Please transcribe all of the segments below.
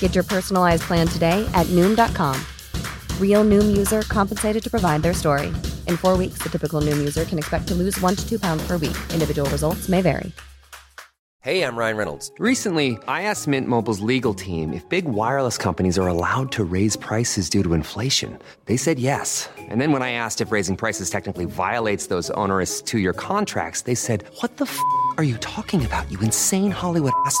Get your personalized plan today at Noom.com. Real Noom user compensated to provide their story. In four weeks, the typical Noom user can expect to lose one to two pounds per week. Individual results may vary. Hey, I'm Ryan Reynolds. Recently, I asked Mint Mobile's legal team if big wireless companies are allowed to raise prices due to inflation. They said yes. And then when I asked if raising prices technically violates those onerous two year contracts, they said, What the f are you talking about, you insane Hollywood ass?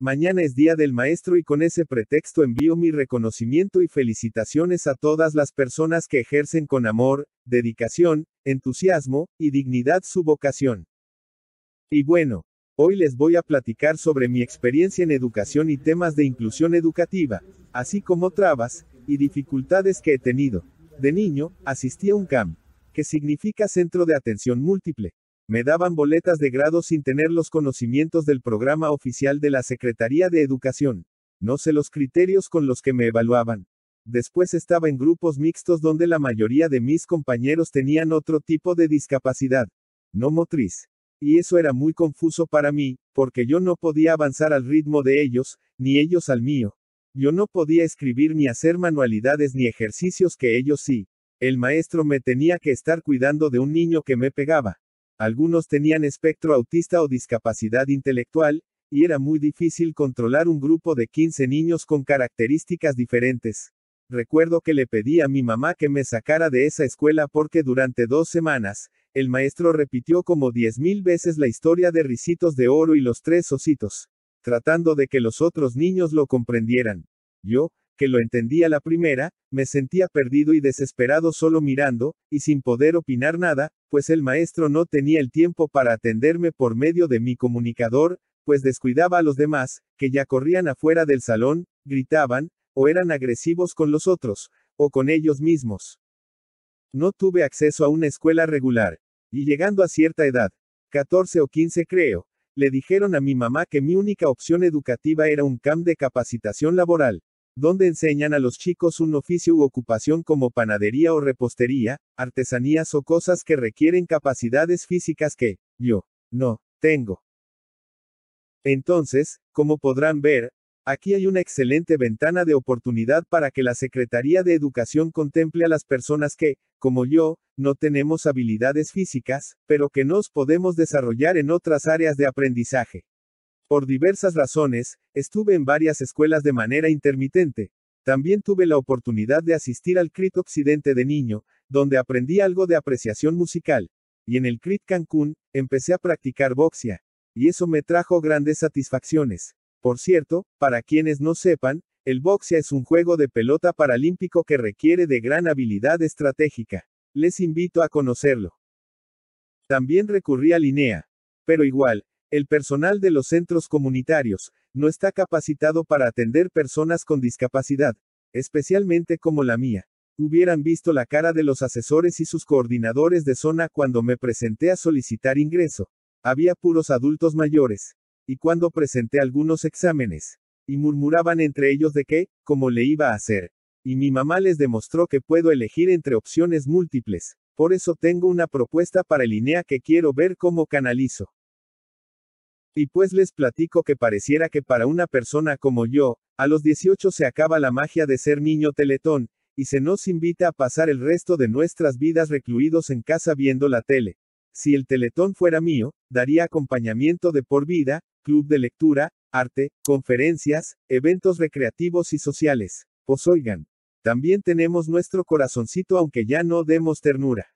Mañana es Día del Maestro y con ese pretexto envío mi reconocimiento y felicitaciones a todas las personas que ejercen con amor, dedicación, entusiasmo y dignidad su vocación. Y bueno, hoy les voy a platicar sobre mi experiencia en educación y temas de inclusión educativa, así como trabas y dificultades que he tenido. De niño, asistí a un CAM, que significa Centro de Atención Múltiple. Me daban boletas de grado sin tener los conocimientos del programa oficial de la Secretaría de Educación. No sé los criterios con los que me evaluaban. Después estaba en grupos mixtos donde la mayoría de mis compañeros tenían otro tipo de discapacidad. No motriz. Y eso era muy confuso para mí, porque yo no podía avanzar al ritmo de ellos, ni ellos al mío. Yo no podía escribir ni hacer manualidades ni ejercicios que ellos sí. El maestro me tenía que estar cuidando de un niño que me pegaba. Algunos tenían espectro autista o discapacidad intelectual, y era muy difícil controlar un grupo de 15 niños con características diferentes. Recuerdo que le pedí a mi mamá que me sacara de esa escuela porque durante dos semanas, el maestro repitió como diez mil veces la historia de Ricitos de Oro y los tres ositos, tratando de que los otros niños lo comprendieran. Yo, que lo entendía la primera, me sentía perdido y desesperado solo mirando, y sin poder opinar nada, pues el maestro no tenía el tiempo para atenderme por medio de mi comunicador, pues descuidaba a los demás, que ya corrían afuera del salón, gritaban, o eran agresivos con los otros, o con ellos mismos. No tuve acceso a una escuela regular, y llegando a cierta edad, 14 o 15 creo, le dijeron a mi mamá que mi única opción educativa era un camp de capacitación laboral, donde enseñan a los chicos un oficio u ocupación como panadería o repostería, artesanías o cosas que requieren capacidades físicas que, yo, no, tengo. Entonces, como podrán ver, aquí hay una excelente ventana de oportunidad para que la Secretaría de Educación contemple a las personas que, como yo, no tenemos habilidades físicas, pero que nos podemos desarrollar en otras áreas de aprendizaje. Por diversas razones, estuve en varias escuelas de manera intermitente. También tuve la oportunidad de asistir al CRIT Occidente de niño, donde aprendí algo de apreciación musical. Y en el CRIT Cancún, empecé a practicar boxia. Y eso me trajo grandes satisfacciones. Por cierto, para quienes no sepan, el boxia es un juego de pelota paralímpico que requiere de gran habilidad estratégica. Les invito a conocerlo. También recurrí a Linea. Pero igual, el personal de los centros comunitarios no está capacitado para atender personas con discapacidad, especialmente como la mía. Hubieran visto la cara de los asesores y sus coordinadores de zona cuando me presenté a solicitar ingreso. Había puros adultos mayores. Y cuando presenté algunos exámenes. Y murmuraban entre ellos de qué, cómo le iba a hacer. Y mi mamá les demostró que puedo elegir entre opciones múltiples. Por eso tengo una propuesta para el INEA que quiero ver cómo canalizo. Y pues les platico que pareciera que para una persona como yo, a los 18 se acaba la magia de ser niño teletón, y se nos invita a pasar el resto de nuestras vidas recluidos en casa viendo la tele. Si el teletón fuera mío, daría acompañamiento de por vida, club de lectura, arte, conferencias, eventos recreativos y sociales. Pues oigan, también tenemos nuestro corazoncito aunque ya no demos ternura.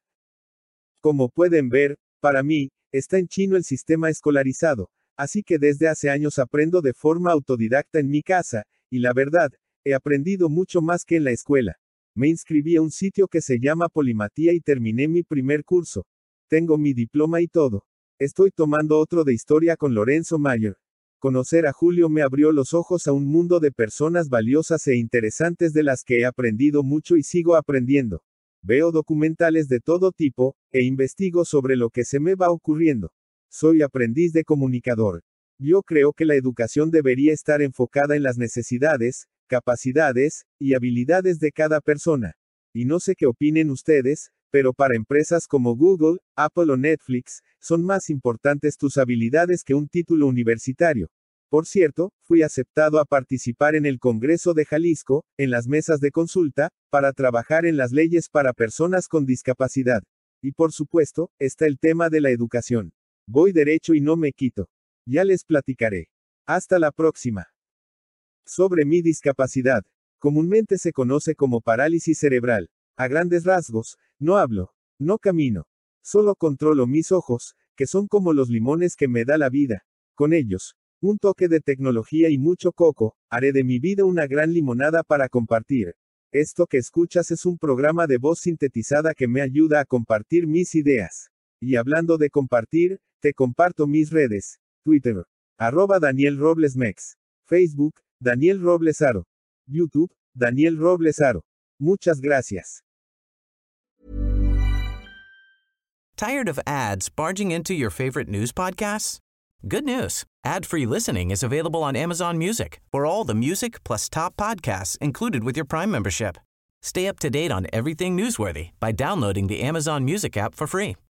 Como pueden ver, Para mí, está en chino el sistema escolarizado, así que desde hace años aprendo de forma autodidacta en mi casa, y la verdad, he aprendido mucho más que en la escuela. Me inscribí a un sitio que se llama Polimatía y terminé mi primer curso. Tengo mi diploma y todo. Estoy tomando otro de historia con Lorenzo Mayer. Conocer a Julio me abrió los ojos a un mundo de personas valiosas e interesantes de las que he aprendido mucho y sigo aprendiendo. Veo documentales de todo tipo, e investigo sobre lo que se me va ocurriendo. Soy aprendiz de comunicador. Yo creo que la educación debería estar enfocada en las necesidades, capacidades y habilidades de cada persona. Y no sé qué opinen ustedes, pero para empresas como Google, Apple o Netflix, son más importantes tus habilidades que un título universitario. Por cierto, fui aceptado a participar en el Congreso de Jalisco, en las mesas de consulta, para trabajar en las leyes para personas con discapacidad. Y por supuesto, está el tema de la educación. Voy derecho y no me quito. Ya les platicaré. Hasta la próxima. Sobre mi discapacidad. Comúnmente se conoce como parálisis cerebral. A grandes rasgos, no hablo, no camino. Solo controlo mis ojos, que son como los limones que me da la vida. Con ellos, un toque de tecnología y mucho coco, haré de mi vida una gran limonada para compartir. Esto que escuchas es un programa de voz sintetizada que me ayuda a compartir mis ideas. Y hablando de compartir, te comparto mis redes. Twitter. Arroba Daniel Robles Mex. Facebook, Daniel Robles Aro. YouTube, Daniel Robles Aro. Muchas gracias. Tired of ads barging into your favorite news podcasts? Good news. Ad-free listening is available on Amazon Music for all the music plus top podcasts included with your Prime membership. Stay up to date on everything newsworthy by downloading the Amazon Music app for free